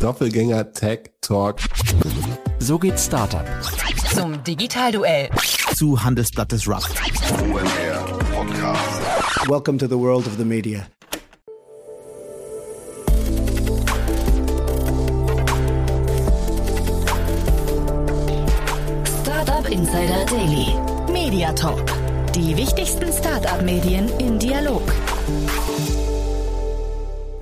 Doppelgänger Tech Talk. So geht Startup. Zum Digitalduell. Zu Handelsblatt des Rock. OMR Podcast. Welcome to the world of the media. Startup Insider Daily. Media Talk. Die wichtigsten Startup-Medien im Dialog.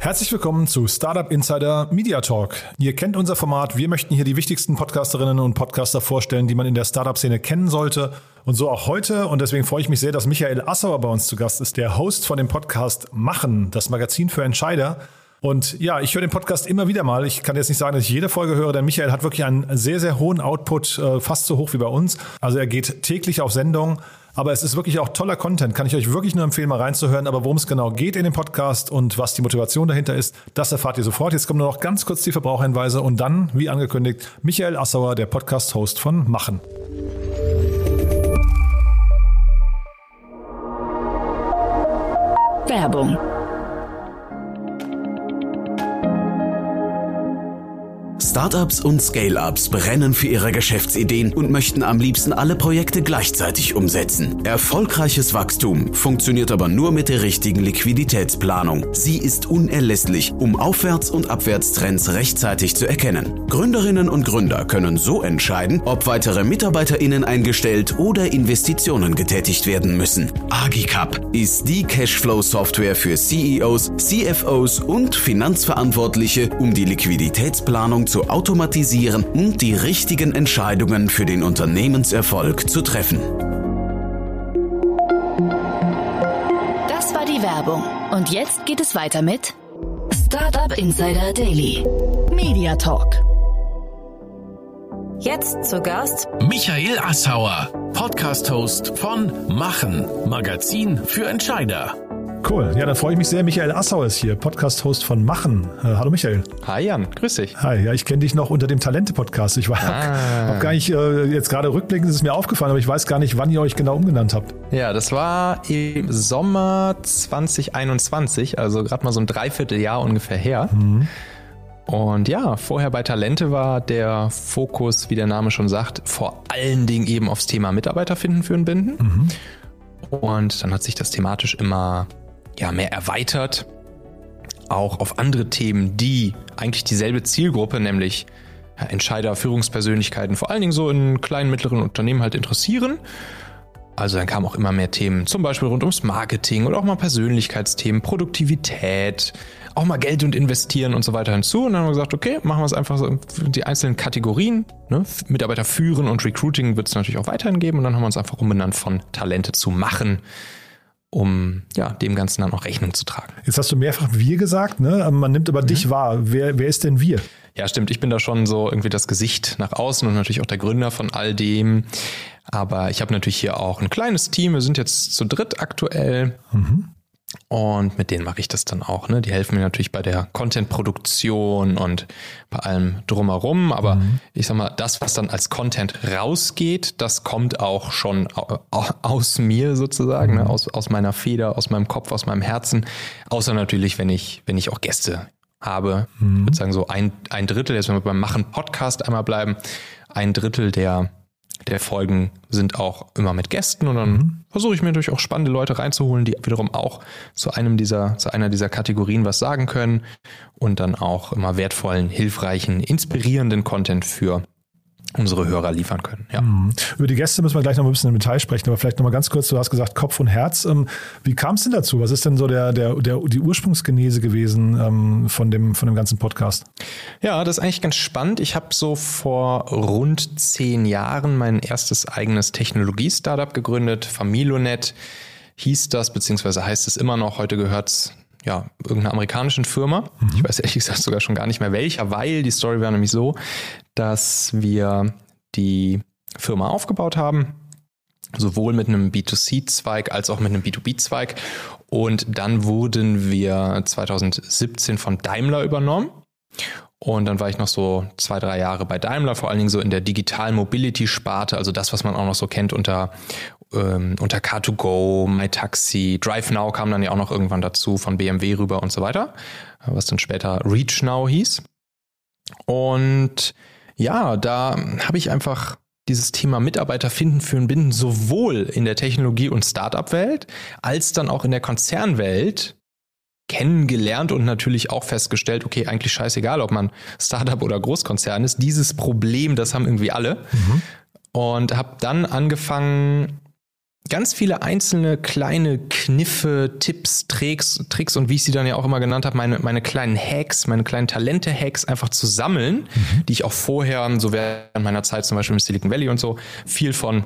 Herzlich willkommen zu Startup Insider Media Talk. Ihr kennt unser Format. Wir möchten hier die wichtigsten Podcasterinnen und Podcaster vorstellen, die man in der Startup-Szene kennen sollte. Und so auch heute. Und deswegen freue ich mich sehr, dass Michael Assauer bei uns zu Gast ist, der Host von dem Podcast Machen, das Magazin für Entscheider. Und ja, ich höre den Podcast immer wieder mal. Ich kann jetzt nicht sagen, dass ich jede Folge höre, denn Michael hat wirklich einen sehr, sehr hohen Output, äh, fast so hoch wie bei uns. Also er geht täglich auf Sendung. Aber es ist wirklich auch toller Content. Kann ich euch wirklich nur empfehlen, mal reinzuhören. Aber worum es genau geht in dem Podcast und was die Motivation dahinter ist, das erfahrt ihr sofort. Jetzt kommen nur noch ganz kurz die Verbraucherhinweise und dann, wie angekündigt, Michael Assauer, der Podcast-Host von Machen. Werbung. Startups und Scale-Ups brennen für ihre Geschäftsideen und möchten am liebsten alle Projekte gleichzeitig umsetzen. Erfolgreiches Wachstum funktioniert aber nur mit der richtigen Liquiditätsplanung. Sie ist unerlässlich, um Aufwärts- und Abwärtstrends rechtzeitig zu erkennen. Gründerinnen und Gründer können so entscheiden, ob weitere MitarbeiterInnen eingestellt oder Investitionen getätigt werden müssen. Agicap ist die Cashflow-Software für CEOs, CFOs und Finanzverantwortliche, um die Liquiditätsplanung zu automatisieren und die richtigen Entscheidungen für den Unternehmenserfolg zu treffen. Das war die Werbung. Und jetzt geht es weiter mit Startup Insider Daily. Media Talk. Jetzt zu Gast Michael Assauer, Podcast-Host von Machen, Magazin für Entscheider. Cool. Ja, dann freue ich mich sehr. Michael Assauer ist hier, Podcast-Host von Machen. Äh, hallo Michael. Hi Jan, grüß dich. Hi, ja, ich kenne dich noch unter dem Talente-Podcast. Ich war Ah. hab gar nicht, äh, jetzt gerade rückblickend ist es mir aufgefallen, aber ich weiß gar nicht, wann ihr euch genau umgenannt habt. Ja, das war im Sommer 2021, also gerade mal so ein Dreivierteljahr ungefähr her. Und ja, vorher bei Talente war der Fokus, wie der Name schon sagt, vor allen Dingen eben aufs Thema Mitarbeiter finden, führen, binden. Und dann hat sich das thematisch immer ja, mehr erweitert, auch auf andere Themen, die eigentlich dieselbe Zielgruppe, nämlich Entscheider, Führungspersönlichkeiten, vor allen Dingen so in kleinen, mittleren Unternehmen halt interessieren. Also dann kamen auch immer mehr Themen, zum Beispiel rund ums Marketing oder auch mal Persönlichkeitsthemen, Produktivität, auch mal Geld und Investieren und so weiter hinzu. Und dann haben wir gesagt, okay, machen wir es einfach so für die einzelnen Kategorien. Ne? Mitarbeiter führen und Recruiting wird es natürlich auch weiterhin geben. Und dann haben wir uns einfach umbenannt von Talente zu machen, um ja, dem Ganzen dann auch Rechnung zu tragen. Jetzt hast du mehrfach wir gesagt, ne? Man nimmt aber dich wahr. Wer, wer ist denn wir? Ja, stimmt. Ich bin da schon so irgendwie das Gesicht nach außen und natürlich auch der Gründer von all dem. Aber ich habe natürlich hier auch ein kleines Team. Wir sind jetzt zu dritt aktuell. Und mit denen mache ich das dann auch. Ne? Die helfen mir natürlich bei der Content-Produktion und bei allem drumherum. Aber ich sag mal, das, was dann als Content rausgeht, das kommt auch schon au- au- aus mir sozusagen, ne? aus, aus meiner Feder, aus meinem Kopf, aus meinem Herzen. Außer natürlich, wenn ich, wenn ich auch Gäste habe. Ich würde sagen, so ein, ein Drittel, jetzt wenn wir beim Machen Podcast einmal bleiben, ein Drittel der, der Folgen sind auch immer mit Gästen und dann versuche ich mir natürlich auch spannende Leute reinzuholen, die wiederum auch zu einem dieser, zu einer dieser Kategorien was sagen können und dann auch immer wertvollen, hilfreichen, inspirierenden Content für unsere Hörer liefern können. Ja. Über die Gäste müssen wir gleich noch ein bisschen im Detail sprechen, aber vielleicht noch mal ganz kurz, du hast gesagt Kopf und Herz. Ähm, Wie kam es denn dazu? Was ist denn so der, der, der, die Ursprungsgenese gewesen ähm, von, dem, von dem ganzen Podcast? Ja, das ist eigentlich ganz spannend. Ich habe so vor rund zehn Jahren mein erstes eigenes Technologie-Startup gegründet. Familonet hieß das, beziehungsweise heißt es immer noch. Heute gehört's ja, irgendeiner amerikanischen Firma. Ich weiß ehrlich gesagt sogar schon gar nicht mehr welcher, weil die Story war nämlich so, dass wir die Firma aufgebaut haben, sowohl mit einem B2C-Zweig als auch mit einem B2B-Zweig. Und dann wurden wir 2017 von Daimler übernommen. Und dann war ich noch so zwei, drei Jahre bei Daimler, vor allen Dingen so in der Digital Mobility Sparte, also das, was man auch noch so kennt unter, ähm, unter Car2Go, MyTaxi, DriveNow kam dann ja auch noch irgendwann dazu von BMW rüber und so weiter, was dann später ReachNow hieß. Und ja, da habe ich einfach dieses Thema Mitarbeiter finden, führen, binden sowohl in der Technologie- und Startup-Welt als dann auch in der Konzernwelt kennengelernt und natürlich auch festgestellt, okay, eigentlich scheißegal, ob man Startup oder Großkonzern ist, dieses Problem, das haben irgendwie alle. Mhm. Und habe dann angefangen, ganz viele einzelne kleine Kniffe, Tipps, Tricks, Tricks und wie ich sie dann ja auch immer genannt habe, meine, meine kleinen Hacks, meine kleinen Talente-Hacks einfach zu sammeln, mhm. die ich auch vorher, so während meiner Zeit zum Beispiel im Silicon Valley und so, viel von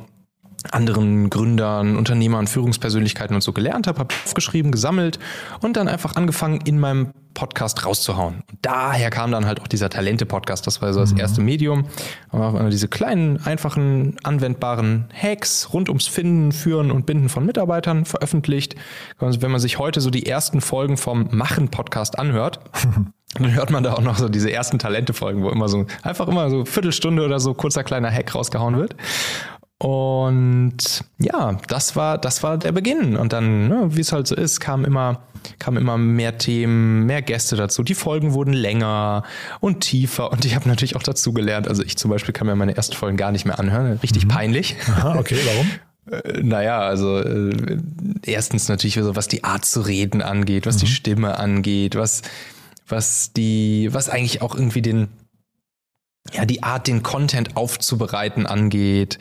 anderen Gründern, Unternehmern, Führungspersönlichkeiten und so gelernt habe, habe aufgeschrieben, gesammelt und dann einfach angefangen, in meinem Podcast rauszuhauen. Und daher kam dann halt auch dieser Talente-Podcast. Das war so das mhm. erste Medium. Aber diese kleinen, einfachen, anwendbaren Hacks rund ums Finden, Führen und Binden von Mitarbeitern veröffentlicht. Wenn man sich heute so die ersten Folgen vom Machen-Podcast anhört, dann hört man da auch noch so diese ersten Talente-Folgen, wo immer so einfach immer so Viertelstunde oder so kurzer kleiner Hack rausgehauen wird. Und ja, das war, das war der Beginn. Und dann, ne, wie es halt so ist, kam immer, kam immer mehr Themen, mehr Gäste dazu. Die Folgen wurden länger und tiefer. Und ich habe natürlich auch dazu gelernt. Also ich zum Beispiel kann mir meine ersten Folgen gar nicht mehr anhören. Richtig mhm. peinlich. Aha, okay, warum? Äh, naja, also äh, erstens natürlich so, was die Art zu reden angeht, was mhm. die Stimme angeht, was, was die, was eigentlich auch irgendwie den, ja, die Art, den Content aufzubereiten angeht,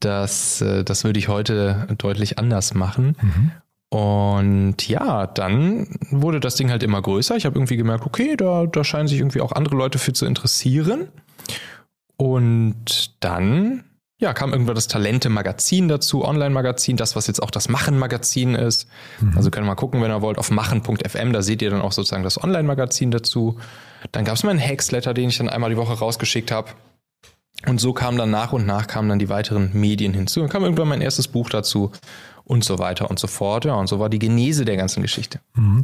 das, äh, das würde ich heute deutlich anders machen. Mhm. Und ja, dann wurde das Ding halt immer größer. Ich habe irgendwie gemerkt, okay, da, da scheinen sich irgendwie auch andere Leute für zu interessieren. Und dann ja, kam irgendwann das Talente-Magazin dazu, Online-Magazin, das, was jetzt auch das Machen-Magazin ist. Mhm. Also könnt ihr mal gucken, wenn ihr wollt, auf machen.fm, da seht ihr dann auch sozusagen das Online-Magazin dazu. Dann gab es meinen Hacksletter, den ich dann einmal die Woche rausgeschickt habe. Und so kam dann nach und nach kamen dann die weiteren Medien hinzu. Dann kam irgendwann mein erstes Buch dazu und so weiter und so fort. Ja, und so war die Genese der ganzen Geschichte. Mhm.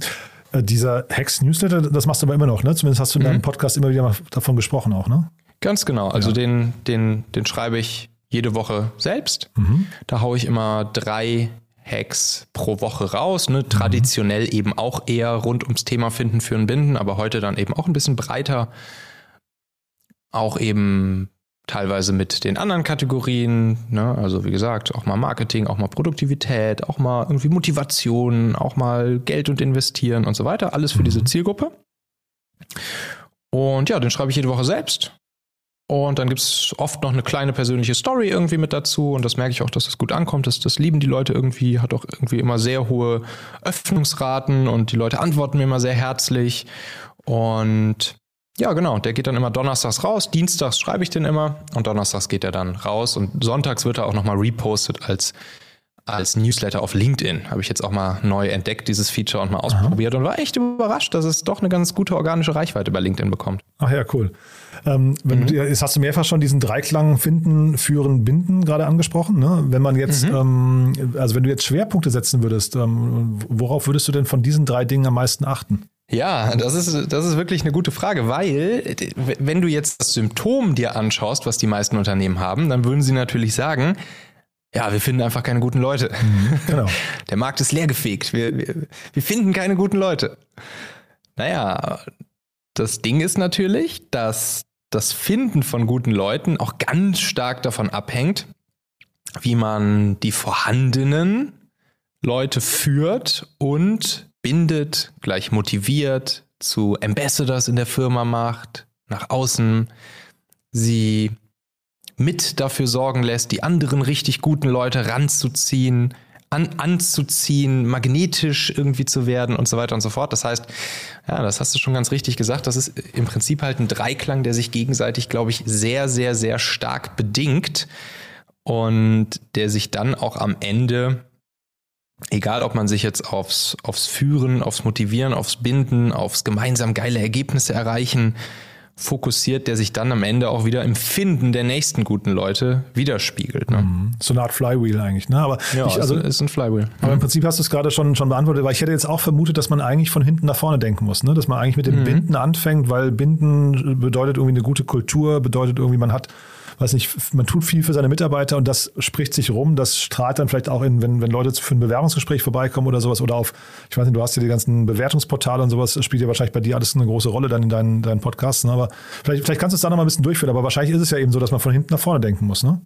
Äh, dieser Hex-Newsletter, das machst du aber immer noch, ne? Zumindest hast du in deinem mhm. Podcast immer wieder mal davon gesprochen auch, ne? Ganz genau. Also ja. den, den, den schreibe ich jede Woche selbst. Mhm. Da haue ich immer drei Hacks pro Woche raus. Ne? Traditionell mhm. eben auch eher rund ums Thema Finden, Führen, Binden, aber heute dann eben auch ein bisschen breiter. Auch eben teilweise mit den anderen Kategorien, ne? also wie gesagt, auch mal Marketing, auch mal Produktivität, auch mal irgendwie Motivation, auch mal Geld und investieren und so weiter, alles für mhm. diese Zielgruppe. Und ja, den schreibe ich jede Woche selbst. Und dann gibt es oft noch eine kleine persönliche Story irgendwie mit dazu. Und das merke ich auch, dass das gut ankommt. Das, das lieben die Leute irgendwie, hat auch irgendwie immer sehr hohe Öffnungsraten und die Leute antworten mir immer sehr herzlich. Und ja, genau. Der geht dann immer donnerstags raus. Dienstags schreibe ich den immer und donnerstags geht er dann raus. Und sonntags wird er auch nochmal repostet als, als Newsletter auf LinkedIn. Habe ich jetzt auch mal neu entdeckt, dieses Feature und mal ausprobiert Aha. und war echt überrascht, dass es doch eine ganz gute organische Reichweite bei LinkedIn bekommt. Ach ja, cool. Ähm, mhm. du, jetzt hast du mehrfach schon diesen Dreiklang finden, führen, binden gerade angesprochen. Ne? Wenn man jetzt, mhm. ähm, also wenn du jetzt Schwerpunkte setzen würdest, ähm, worauf würdest du denn von diesen drei Dingen am meisten achten? Ja, das ist, das ist wirklich eine gute Frage, weil wenn du jetzt das Symptom dir anschaust, was die meisten Unternehmen haben, dann würden sie natürlich sagen, ja, wir finden einfach keine guten Leute. Mhm, genau. Der Markt ist leergefegt. Wir, wir, wir finden keine guten Leute. Naja, das Ding ist natürlich, dass das Finden von guten Leuten auch ganz stark davon abhängt, wie man die vorhandenen Leute führt und bindet, gleich motiviert, zu Ambassadors in der Firma macht, nach außen, sie mit dafür sorgen lässt, die anderen richtig guten Leute ranzuziehen, an, anzuziehen, magnetisch irgendwie zu werden und so weiter und so fort. Das heißt, ja, das hast du schon ganz richtig gesagt, das ist im Prinzip halt ein Dreiklang, der sich gegenseitig, glaube ich, sehr, sehr, sehr stark bedingt und der sich dann auch am Ende egal ob man sich jetzt aufs, aufs Führen, aufs Motivieren, aufs Binden, aufs gemeinsam geile Ergebnisse erreichen fokussiert, der sich dann am Ende auch wieder im Finden der nächsten guten Leute widerspiegelt. Ne? Mhm. So eine Art Flywheel eigentlich, ne? Aber ja, ich, also, ist ein Flywheel. Aber im mhm. Prinzip hast du es gerade schon, schon beantwortet, weil ich hätte jetzt auch vermutet, dass man eigentlich von hinten nach vorne denken muss, ne? Dass man eigentlich mit dem mhm. Binden anfängt, weil Binden bedeutet irgendwie eine gute Kultur, bedeutet irgendwie, man hat weiß nicht, man tut viel für seine Mitarbeiter und das spricht sich rum. Das strahlt dann vielleicht auch in, wenn, wenn Leute für ein Bewerbungsgespräch vorbeikommen oder sowas oder auf, ich weiß nicht, du hast ja die ganzen Bewertungsportale und sowas, spielt ja wahrscheinlich bei dir alles eine große Rolle dann in deinen, deinen Podcasts. Ne? Aber vielleicht, vielleicht kannst du es da noch mal ein bisschen durchführen, aber wahrscheinlich ist es ja eben so, dass man von hinten nach vorne denken muss, ne?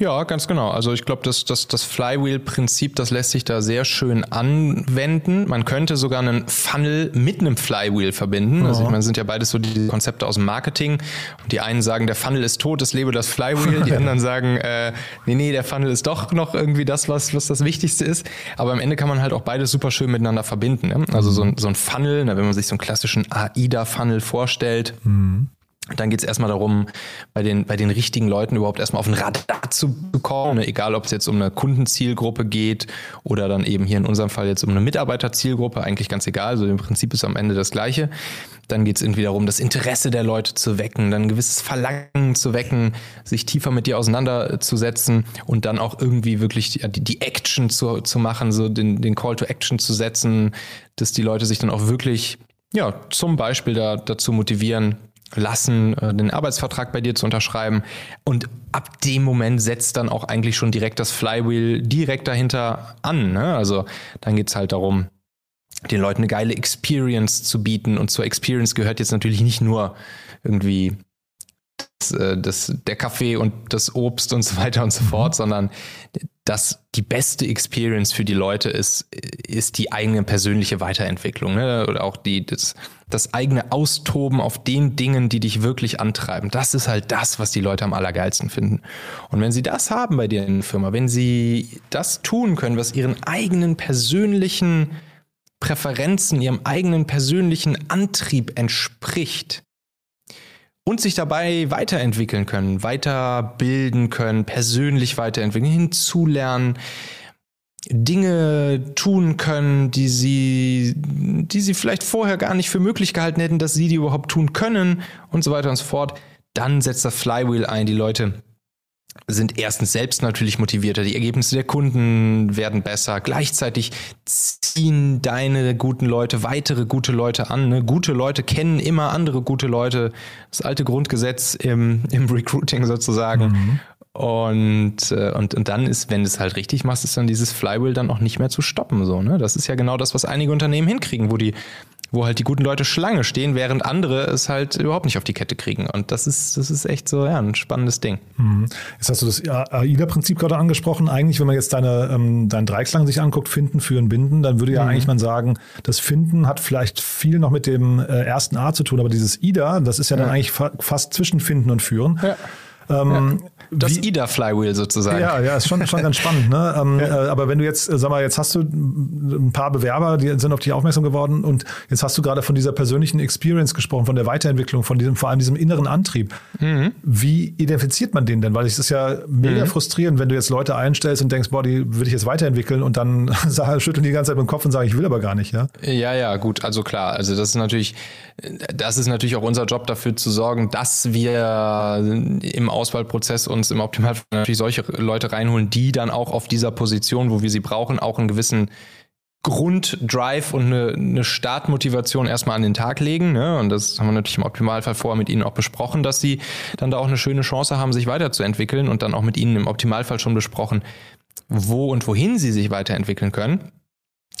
Ja, ganz genau. Also ich glaube, das, das, das Flywheel-Prinzip, das lässt sich da sehr schön anwenden. Man könnte sogar einen Funnel mit einem Flywheel verbinden. Also ich meine, sind ja beides so die Konzepte aus dem Marketing. Und die einen sagen, der Funnel ist tot, es lebe das Flywheel. Die anderen sagen, äh, nee, nee, der Funnel ist doch noch irgendwie das, was, was das Wichtigste ist. Aber am Ende kann man halt auch beides super schön miteinander verbinden. Ne? Also so ein, so ein Funnel, wenn man sich so einen klassischen AIDA-Funnel vorstellt, mhm dann geht es erstmal darum, bei den, bei den richtigen Leuten überhaupt erstmal auf ein Radar zu bekommen, ne? egal ob es jetzt um eine Kundenzielgruppe geht oder dann eben hier in unserem Fall jetzt um eine Mitarbeiterzielgruppe, eigentlich ganz egal, also im Prinzip ist am Ende das Gleiche. Dann geht es irgendwie darum, das Interesse der Leute zu wecken, dann ein gewisses Verlangen zu wecken, sich tiefer mit dir auseinanderzusetzen und dann auch irgendwie wirklich die, die Action zu, zu machen, so den, den Call to Action zu setzen, dass die Leute sich dann auch wirklich ja, zum Beispiel da, dazu motivieren, lassen, äh, den Arbeitsvertrag bei dir zu unterschreiben. Und ab dem Moment setzt dann auch eigentlich schon direkt das Flywheel direkt dahinter an. Ne? Also dann geht's halt darum, den Leuten eine geile Experience zu bieten. Und zur Experience gehört jetzt natürlich nicht nur irgendwie das, äh, das, der Kaffee und das Obst und so weiter und so mhm. fort, sondern dass die beste Experience für die Leute ist, ist die eigene persönliche Weiterentwicklung ne? oder auch die, das, das eigene Austoben auf den Dingen, die dich wirklich antreiben. Das ist halt das, was die Leute am allergeilsten finden. Und wenn sie das haben bei dir in der Firma, wenn sie das tun können, was ihren eigenen persönlichen Präferenzen, ihrem eigenen persönlichen Antrieb entspricht, und sich dabei weiterentwickeln können, weiterbilden können, persönlich weiterentwickeln, hinzulernen, Dinge tun können, die sie, die sie vielleicht vorher gar nicht für möglich gehalten hätten, dass sie die überhaupt tun können und so weiter und so fort. Dann setzt das Flywheel ein. Die Leute sind erstens selbst natürlich motivierter, die Ergebnisse der Kunden werden besser, gleichzeitig ziehen deine guten Leute weitere gute Leute an. Ne? Gute Leute kennen immer andere gute Leute, das alte Grundgesetz im, im Recruiting sozusagen. Mhm. Und, äh, und, und dann ist, wenn du es halt richtig machst, ist dann dieses Flywheel dann auch nicht mehr zu stoppen. So, ne? Das ist ja genau das, was einige Unternehmen hinkriegen, wo die wo halt die guten Leute Schlange stehen, während andere es halt überhaupt nicht auf die Kette kriegen. Und das ist, das ist echt so ja, ein spannendes Ding. Mhm. Jetzt hast du das AIDA-Prinzip gerade angesprochen. Eigentlich, wenn man jetzt deine, ähm, deinen Dreiklang sich anguckt, Finden, Führen, Binden, dann würde ja mhm. eigentlich man sagen, das Finden hat vielleicht viel noch mit dem äh, ersten A zu tun, aber dieses IDA, das ist ja, ja. dann eigentlich fa fast zwischen Finden und Führen. Ja. Ähm, ja. Das IDA-Flywheel sozusagen. Ja, ja, ist schon, schon ganz spannend. Ne? Ähm, ja. äh, aber wenn du jetzt, äh, sag mal, jetzt hast du ein paar Bewerber, die sind auf dich aufmerksam geworden und jetzt hast du gerade von dieser persönlichen Experience gesprochen, von der Weiterentwicklung, von diesem, vor allem diesem inneren Antrieb. Mhm. Wie identifiziert man den denn? Weil es ist ja mega mhm. frustrierend, wenn du jetzt Leute einstellst und denkst, boah, die würde ich jetzt weiterentwickeln und dann schütteln die die ganze Zeit mit dem Kopf und sagen, ich will aber gar nicht, ja? Ja, ja, gut, also klar, also das ist natürlich, das ist natürlich auch unser Job dafür zu sorgen, dass wir im Auswahlprozess uns im Optimalfall natürlich solche Leute reinholen, die dann auch auf dieser Position, wo wir sie brauchen, auch einen gewissen Grunddrive und eine, eine Startmotivation erstmal an den Tag legen. Ne? Und das haben wir natürlich im Optimalfall vorher mit ihnen auch besprochen, dass sie dann da auch eine schöne Chance haben, sich weiterzuentwickeln und dann auch mit ihnen im Optimalfall schon besprochen, wo und wohin sie sich weiterentwickeln können.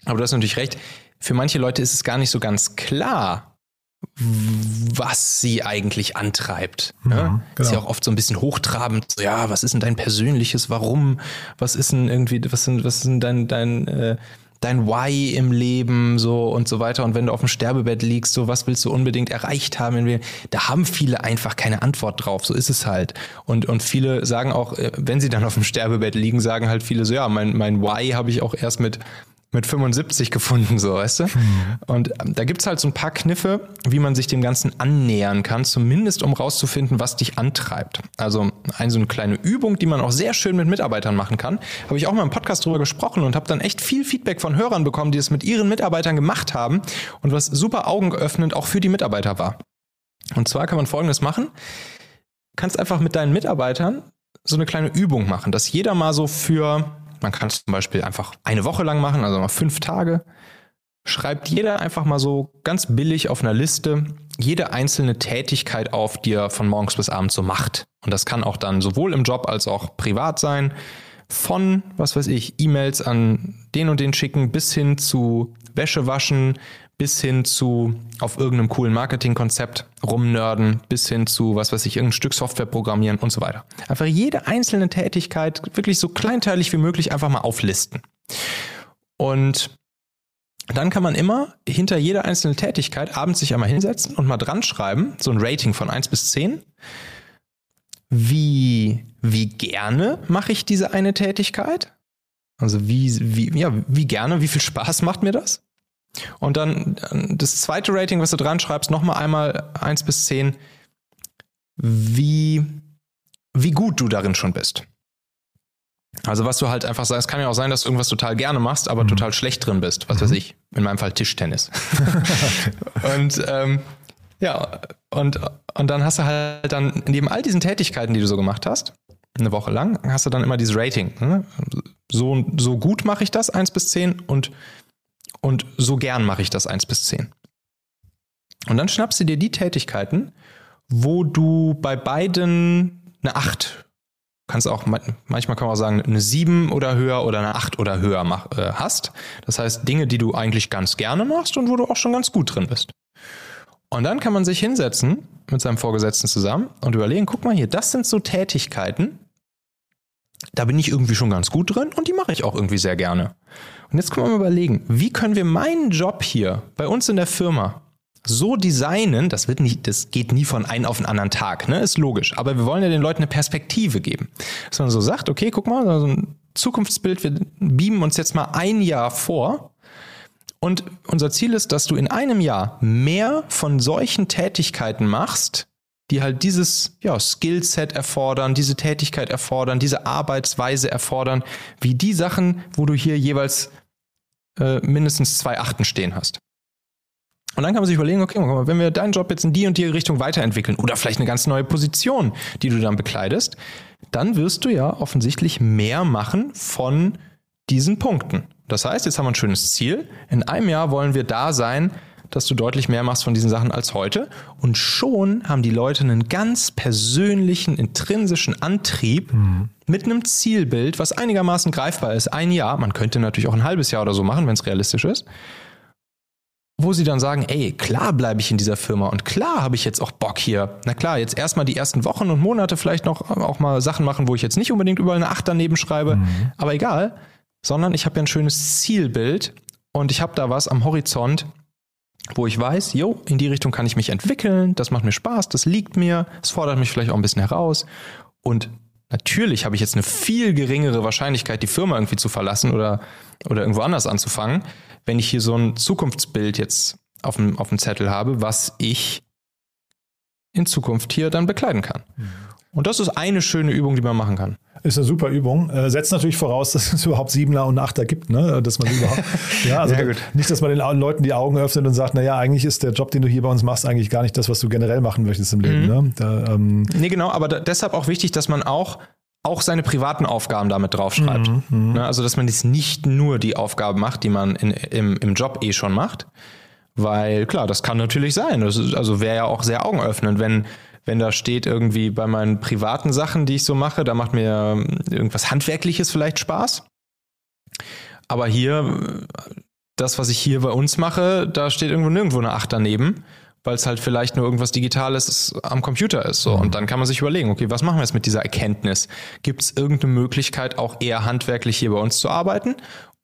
Aber du hast natürlich recht, für manche Leute ist es gar nicht so ganz klar, was sie eigentlich antreibt. Ja, ne? genau. Ist ja auch oft so ein bisschen hochtrabend. So, ja, was ist denn dein persönliches Warum? Was ist denn irgendwie, was sind, was ist denn dein, dein, äh, dein Why im Leben so und so weiter. Und wenn du auf dem Sterbebett liegst, so was willst du unbedingt erreicht haben? Da haben viele einfach keine Antwort drauf. So ist es halt. Und, und viele sagen auch, äh, wenn sie dann auf dem Sterbebett liegen, sagen halt viele so, ja, mein, mein Why habe ich auch erst mit mit 75 gefunden, so weißt du. Mhm. Und ähm, da gibt's halt so ein paar Kniffe, wie man sich dem Ganzen annähern kann, zumindest um rauszufinden, was dich antreibt. Also eine so eine kleine Übung, die man auch sehr schön mit Mitarbeitern machen kann. Habe ich auch mal im Podcast drüber gesprochen und habe dann echt viel Feedback von Hörern bekommen, die es mit ihren Mitarbeitern gemacht haben und was super augenöffnend auch für die Mitarbeiter war. Und zwar kann man Folgendes machen. Kannst einfach mit deinen Mitarbeitern so eine kleine Übung machen, dass jeder mal so für man kann es zum Beispiel einfach eine Woche lang machen, also mal fünf Tage. Schreibt jeder einfach mal so ganz billig auf einer Liste jede einzelne Tätigkeit auf, die er von morgens bis abends so macht. Und das kann auch dann sowohl im Job als auch privat sein. Von, was weiß ich, E-Mails an den und den schicken bis hin zu Wäsche waschen, bis hin zu auf irgendeinem coolen Marketingkonzept rumnörden, bis hin zu, was weiß ich, irgendein Stück Software programmieren und so weiter. Einfach jede einzelne Tätigkeit wirklich so kleinteilig wie möglich einfach mal auflisten. Und dann kann man immer hinter jeder einzelnen Tätigkeit abends sich einmal hinsetzen und mal dran schreiben, so ein Rating von 1 bis 10. Wie, wie gerne mache ich diese eine Tätigkeit? Also wie, wie, ja, wie gerne, wie viel Spaß macht mir das? Und dann das zweite Rating, was du dran schreibst, nochmal einmal 1 bis 10, wie, wie gut du darin schon bist. Also was du halt einfach sagst, es kann ja auch sein, dass du irgendwas total gerne machst, aber mhm. total schlecht drin bist. Was mhm. weiß ich, in meinem Fall Tischtennis. und ähm, ja, und, und dann hast du halt dann neben all diesen Tätigkeiten, die du so gemacht hast, eine Woche lang, hast du dann immer dieses Rating. Ne? So, so gut mache ich das, 1 bis 10, und, und so gern mache ich das, 1 bis 10. Und dann schnappst du dir die Tätigkeiten, wo du bei beiden eine 8 kannst auch, manchmal kann man auch sagen, eine 7 oder höher oder eine 8 oder höher mach, äh, hast. Das heißt, Dinge, die du eigentlich ganz gerne machst und wo du auch schon ganz gut drin bist. Und dann kann man sich hinsetzen mit seinem Vorgesetzten zusammen und überlegen, guck mal hier, das sind so Tätigkeiten, da bin ich irgendwie schon ganz gut drin und die mache ich auch irgendwie sehr gerne. Und jetzt können wir mal überlegen, wie können wir meinen Job hier bei uns in der Firma so designen, das wird nicht, das geht nie von einem auf den anderen Tag, ne? Ist logisch. Aber wir wollen ja den Leuten eine Perspektive geben. Dass man so sagt, okay, guck mal, so ein Zukunftsbild, wir beamen uns jetzt mal ein Jahr vor. Und unser Ziel ist, dass du in einem Jahr mehr von solchen Tätigkeiten machst, die halt dieses ja, Skillset erfordern, diese Tätigkeit erfordern, diese Arbeitsweise erfordern, wie die Sachen, wo du hier jeweils äh, mindestens zwei Achten stehen hast. Und dann kann man sich überlegen, okay, wenn wir deinen Job jetzt in die und die Richtung weiterentwickeln oder vielleicht eine ganz neue Position, die du dann bekleidest, dann wirst du ja offensichtlich mehr machen von diesen Punkten. Das heißt, jetzt haben wir ein schönes Ziel. In einem Jahr wollen wir da sein, dass du deutlich mehr machst von diesen Sachen als heute. Und schon haben die Leute einen ganz persönlichen, intrinsischen Antrieb mhm. mit einem Zielbild, was einigermaßen greifbar ist. Ein Jahr, man könnte natürlich auch ein halbes Jahr oder so machen, wenn es realistisch ist wo sie dann sagen, ey, klar bleibe ich in dieser Firma und klar habe ich jetzt auch Bock hier. Na klar, jetzt erstmal die ersten Wochen und Monate vielleicht noch auch mal Sachen machen, wo ich jetzt nicht unbedingt überall eine Acht daneben schreibe, mhm. aber egal, sondern ich habe ja ein schönes Zielbild und ich habe da was am Horizont, wo ich weiß, jo, in die Richtung kann ich mich entwickeln, das macht mir Spaß, das liegt mir, es fordert mich vielleicht auch ein bisschen heraus und natürlich habe ich jetzt eine viel geringere Wahrscheinlichkeit, die Firma irgendwie zu verlassen oder, oder irgendwo anders anzufangen, wenn ich hier so ein Zukunftsbild jetzt auf dem, auf dem Zettel habe, was ich in Zukunft hier dann bekleiden kann. Mhm. Und das ist eine schöne Übung, die man machen kann. Ist eine super Übung. Äh, setzt natürlich voraus, dass es überhaupt Siebener und Achter gibt, ne? Dass man überhaupt. ja, also ja, nicht, dass man den Leuten die Augen öffnet und sagt, naja, eigentlich ist der Job, den du hier bei uns machst, eigentlich gar nicht das, was du generell machen möchtest im Leben. Mhm. Ne? Da, ähm nee, genau, aber da, deshalb auch wichtig, dass man auch auch seine privaten Aufgaben damit draufschreibt. Mhm, mhm, ne, also, dass man jetzt nicht nur die Aufgaben macht, die man in, im, im Job eh schon macht. Weil, klar, das kann natürlich sein. Das ist, also wäre ja auch sehr augenöffnend, wenn, wenn da steht irgendwie bei meinen privaten Sachen, die ich so mache, da macht mir irgendwas Handwerkliches vielleicht Spaß. Aber hier, das, was ich hier bei uns mache, da steht irgendwo nirgendwo eine Acht daneben weil es halt vielleicht nur irgendwas Digitales am Computer ist. So. Und dann kann man sich überlegen, okay, was machen wir jetzt mit dieser Erkenntnis? Gibt es irgendeine Möglichkeit, auch eher handwerklich hier bei uns zu arbeiten?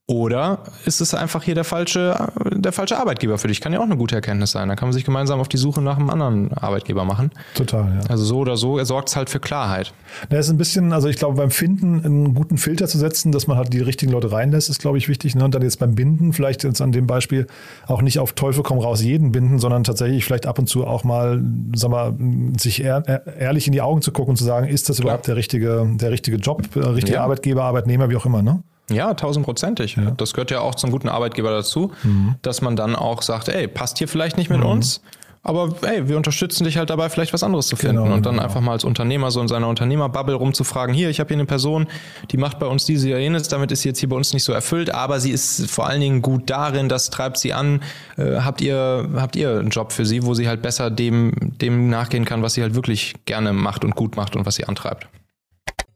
Oder ist es einfach hier der falsche, der falsche Arbeitgeber für dich? Kann ja auch eine gute Erkenntnis sein. Da kann man sich gemeinsam auf die Suche nach einem anderen Arbeitgeber machen. Total, ja. Also so oder so, er sorgt es halt für Klarheit. Da ist ein bisschen, also ich glaube, beim Finden einen guten Filter zu setzen, dass man halt die richtigen Leute reinlässt, ist, glaube ich, wichtig. Ne? Und dann jetzt beim Binden, vielleicht jetzt an dem Beispiel, auch nicht auf Teufel komm raus jeden binden, sondern tatsächlich vielleicht ab und zu auch mal, sag mal, sich ehr, ehrlich in die Augen zu gucken und zu sagen, ist das überhaupt der richtige, der richtige Job, der äh, richtige ja. Arbeitgeber, Arbeitnehmer, wie auch immer, ne? Ja, tausendprozentig. Ja. Das gehört ja auch zum guten Arbeitgeber dazu, mhm. dass man dann auch sagt, ey, passt hier vielleicht nicht mit mhm. uns. Aber ey, wir unterstützen dich halt dabei, vielleicht was anderes zu finden. Genau, und dann genau. einfach mal als Unternehmer so in seiner Unternehmerbubble rumzufragen, hier, ich habe hier eine Person, die macht bei uns diese oder jenes, damit ist sie jetzt hier bei uns nicht so erfüllt, aber sie ist vor allen Dingen gut darin, das treibt sie an. Äh, habt ihr, habt ihr einen Job für sie, wo sie halt besser dem, dem nachgehen kann, was sie halt wirklich gerne macht und gut macht und was sie antreibt?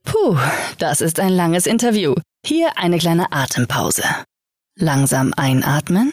Puh, das ist ein langes Interview. Hier eine kleine Atempause. Langsam einatmen.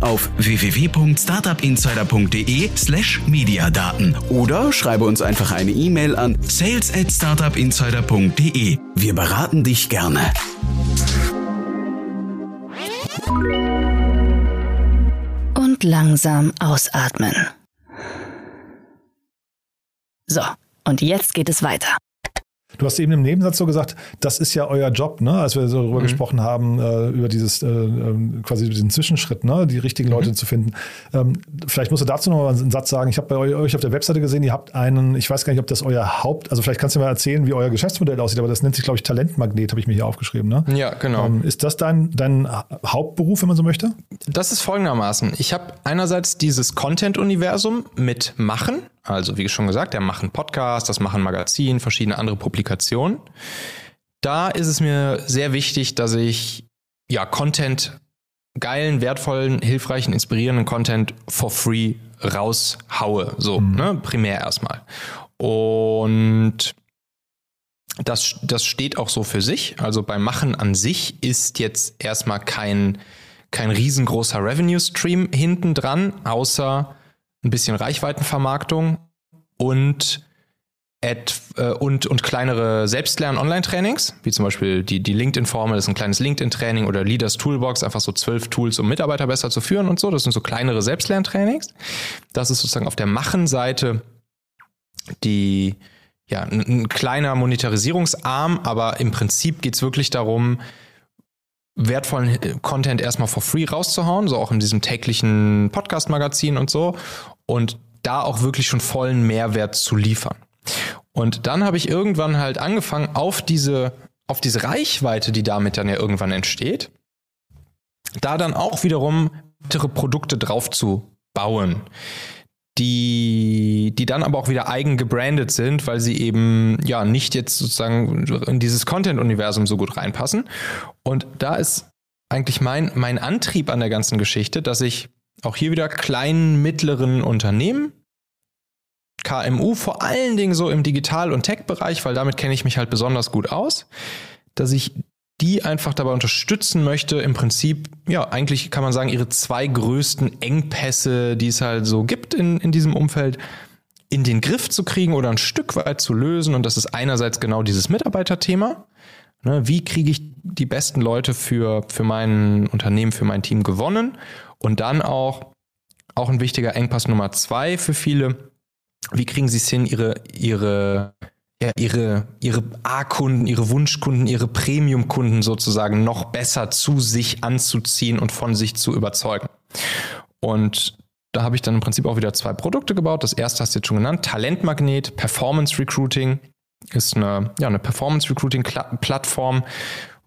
auf www.startupinsider.de slash Mediadaten oder schreibe uns einfach eine E-Mail an sales at startupinsider.de. Wir beraten dich gerne. Und langsam ausatmen. So, und jetzt geht es weiter. Du hast eben im Nebensatz so gesagt, das ist ja euer Job, ne? als wir so Mhm. darüber gesprochen haben, äh, über dieses äh, ähm, quasi diesen Zwischenschritt, ne? die richtigen Leute Mhm. zu finden. Ähm, vielleicht musst du dazu noch mal einen Satz sagen. Ich habe bei eu- euch auf der Webseite gesehen, ihr habt einen, ich weiß gar nicht, ob das euer Haupt, also vielleicht kannst du mir erzählen, wie euer Geschäftsmodell aussieht, aber das nennt sich, glaube ich, Talentmagnet, habe ich mir hier aufgeschrieben. Ne? Ja, genau. Ähm, ist das dein, dein Hauptberuf, wenn man so möchte? Das ist folgendermaßen. Ich habe einerseits dieses Content-Universum mit Machen, also wie schon gesagt, der Machen Podcast, das Machen Magazin, verschiedene andere Publikationen. Da ist es mir sehr wichtig, dass ich ja Content, geilen, wertvollen, hilfreichen, inspirierenden Content for free raushaue. So, ne, primär erstmal. Und das, das steht auch so für sich. Also beim Machen an sich ist jetzt erstmal kein, kein riesengroßer Revenue-Stream hinten dran, außer ein bisschen Reichweitenvermarktung und, äh, und, und kleinere Selbstlern-Online-Trainings, wie zum Beispiel die, die LinkedIn-Formel, das ist ein kleines LinkedIn-Training oder Leaders Toolbox, einfach so zwölf Tools, um Mitarbeiter besser zu führen und so. Das sind so kleinere Selbstlerntrainings. Das ist sozusagen auf der Machen-Seite die, ja, ein, ein kleiner Monetarisierungsarm, aber im Prinzip geht's wirklich darum, wertvollen äh, Content erstmal for free rauszuhauen, so auch in diesem täglichen Podcast-Magazin und so. Und da auch wirklich schon vollen Mehrwert zu liefern. Und dann habe ich irgendwann halt angefangen, auf diese, auf diese Reichweite, die damit dann ja irgendwann entsteht, da dann auch wiederum weitere Produkte drauf zu bauen die, die dann aber auch wieder eigen gebrandet sind, weil sie eben ja nicht jetzt sozusagen in dieses Content-Universum so gut reinpassen. Und da ist eigentlich mein, mein Antrieb an der ganzen Geschichte, dass ich auch hier wieder kleinen, mittleren Unternehmen, KMU, vor allen Dingen so im Digital- und Tech-Bereich, weil damit kenne ich mich halt besonders gut aus, dass ich die einfach dabei unterstützen möchte, im Prinzip, ja, eigentlich kann man sagen, ihre zwei größten Engpässe, die es halt so gibt in, in diesem Umfeld, in den Griff zu kriegen oder ein Stück weit zu lösen. Und das ist einerseits genau dieses Mitarbeiterthema. Ne, wie kriege ich die besten Leute für, für mein Unternehmen, für mein Team gewonnen? Und dann auch, auch ein wichtiger Engpass Nummer zwei für viele, wie kriegen sie es hin, ihre, ihre ja, ihre, ihre A-Kunden, ihre Wunschkunden, ihre Premium-Kunden sozusagen noch besser zu sich anzuziehen und von sich zu überzeugen. Und da habe ich dann im Prinzip auch wieder zwei Produkte gebaut. Das erste hast du jetzt schon genannt, Talentmagnet, Performance Recruiting ist eine, ja, eine Performance Recruiting Plattform,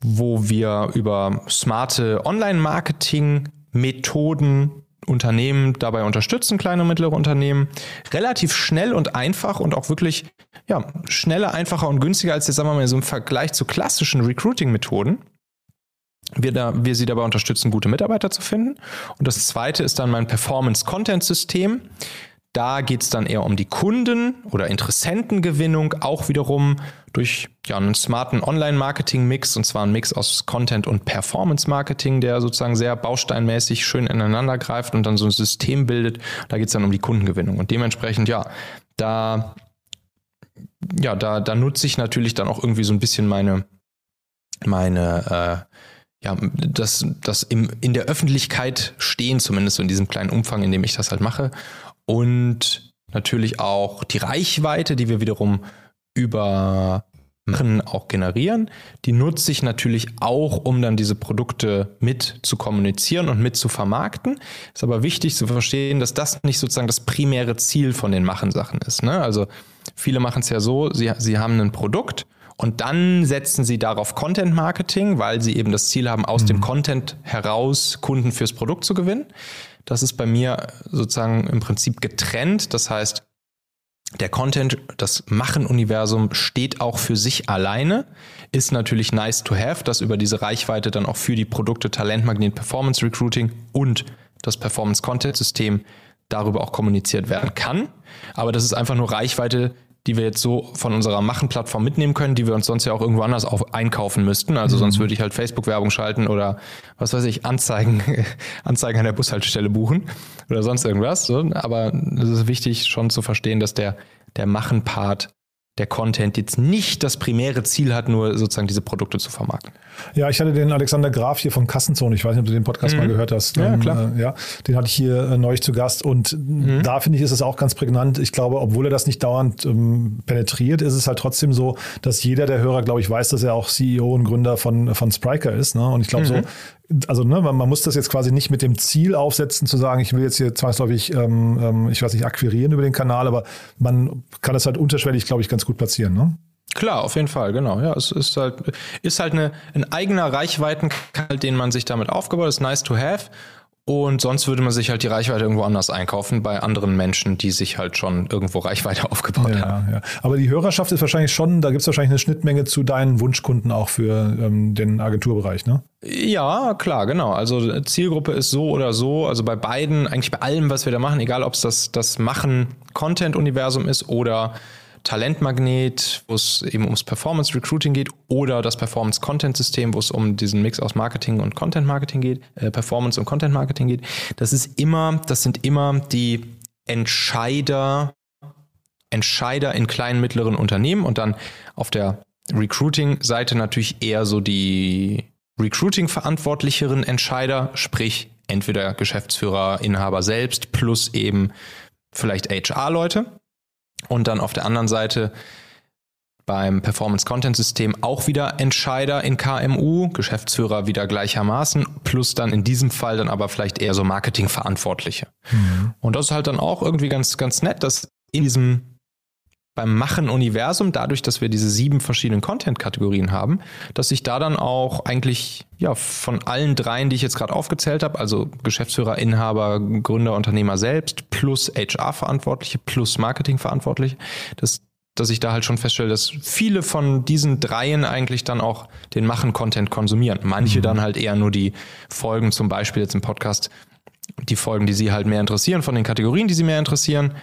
wo wir über smarte Online-Marketing-Methoden Unternehmen dabei unterstützen, kleine und mittlere Unternehmen, relativ schnell und einfach und auch wirklich ja, schneller, einfacher und günstiger als jetzt sagen wir mal so im Vergleich zu klassischen Recruiting-Methoden. Wir, da, wir sie dabei unterstützen, gute Mitarbeiter zu finden. Und das zweite ist dann mein Performance-Content-System. Da geht es dann eher um die Kunden- oder Interessentengewinnung, auch wiederum durch ja, einen smarten Online-Marketing-Mix, und zwar ein Mix aus Content- und Performance-Marketing, der sozusagen sehr bausteinmäßig schön ineinander greift und dann so ein System bildet. Da geht es dann um die Kundengewinnung. Und dementsprechend, ja, da, ja, da, da nutze ich natürlich dann auch irgendwie so ein bisschen meine, meine, äh, ja, das, das im, in der Öffentlichkeit stehen, zumindest so in diesem kleinen Umfang, in dem ich das halt mache. Und natürlich auch die Reichweite, die wir wiederum über Machen auch generieren. Die nutze ich natürlich auch, um dann diese Produkte mit zu kommunizieren und mit zu vermarkten. Ist aber wichtig zu verstehen, dass das nicht sozusagen das primäre Ziel von den Machensachen ist. Ne? Also viele machen es ja so, sie, sie haben ein Produkt und dann setzen sie darauf Content Marketing, weil sie eben das Ziel haben, aus mhm. dem Content heraus Kunden fürs Produkt zu gewinnen. Das ist bei mir sozusagen im Prinzip getrennt. Das heißt, der Content, das Machen-Universum steht auch für sich alleine, ist natürlich nice to have, dass über diese Reichweite dann auch für die Produkte Talentmagnet Performance Recruiting und das Performance Content System darüber auch kommuniziert werden kann. Aber das ist einfach nur Reichweite, die wir jetzt so von unserer Machen-Plattform mitnehmen können, die wir uns sonst ja auch irgendwo anders auf, einkaufen müssten. Also mhm. sonst würde ich halt Facebook-Werbung schalten oder was weiß ich, Anzeigen, Anzeigen an der Bushaltestelle buchen oder sonst irgendwas. Aber es ist wichtig schon zu verstehen, dass der, der Machen-Part der Content jetzt nicht das primäre Ziel hat, nur sozusagen diese Produkte zu vermarkten. Ja, ich hatte den Alexander Graf hier von Kassenzone, ich weiß nicht, ob du den Podcast mhm. mal gehört hast. Ja, ähm, klar. Äh, ja, den hatte ich hier äh, neulich zu Gast und mhm. da finde ich, ist es auch ganz prägnant. Ich glaube, obwohl er das nicht dauernd ähm, penetriert, ist es halt trotzdem so, dass jeder der Hörer, glaube ich, weiß, dass er auch CEO und Gründer von, von Spriker ist. Ne? Und ich glaube, mhm. so also ne, man, man, muss das jetzt quasi nicht mit dem Ziel aufsetzen, zu sagen, ich will jetzt hier zwangsläufig, ähm, ähm, ich weiß nicht, akquirieren über den Kanal, aber man kann es halt unterschwellig, glaube ich, ganz gut platzieren. Ne? Klar, auf jeden Fall, genau. Ja, es ist halt, ist halt eine, ein eigener Reichweitenkanal, den man sich damit aufgebaut hat, ist nice to have. Und sonst würde man sich halt die Reichweite irgendwo anders einkaufen, bei anderen Menschen, die sich halt schon irgendwo Reichweite aufgebaut ja, haben. Ja. Aber die Hörerschaft ist wahrscheinlich schon, da gibt es wahrscheinlich eine Schnittmenge zu deinen Wunschkunden auch für ähm, den Agenturbereich, ne? Ja, klar, genau. Also Zielgruppe ist so oder so, also bei beiden, eigentlich bei allem, was wir da machen, egal ob es das, das Machen-Content-Universum ist oder Talentmagnet, wo es eben ums Performance Recruiting geht, oder das Performance Content System, wo es um diesen Mix aus Marketing und Content Marketing geht, äh, Performance und Content Marketing geht. Das ist immer, das sind immer die Entscheider, Entscheider in kleinen, mittleren Unternehmen und dann auf der Recruiting-Seite natürlich eher so die Recruiting-verantwortlicheren Entscheider, sprich entweder Geschäftsführer, Inhaber selbst plus eben vielleicht HR-Leute. Und dann auf der anderen Seite beim Performance Content System auch wieder Entscheider in KMU, Geschäftsführer wieder gleichermaßen, plus dann in diesem Fall dann aber vielleicht eher so Marketingverantwortliche. Mhm. Und das ist halt dann auch irgendwie ganz, ganz nett, dass in diesem beim Machen-Universum, dadurch, dass wir diese sieben verschiedenen Content-Kategorien haben, dass sich da dann auch eigentlich ja von allen dreien, die ich jetzt gerade aufgezählt habe, also Geschäftsführer, Inhaber, Gründer, Unternehmer selbst, plus HR-Verantwortliche, plus Marketing-Verantwortliche, dass, dass ich da halt schon feststelle, dass viele von diesen dreien eigentlich dann auch den Machen-Content konsumieren. Manche mhm. dann halt eher nur die Folgen, zum Beispiel jetzt im Podcast, die Folgen, die sie halt mehr interessieren, von den Kategorien, die sie mehr interessieren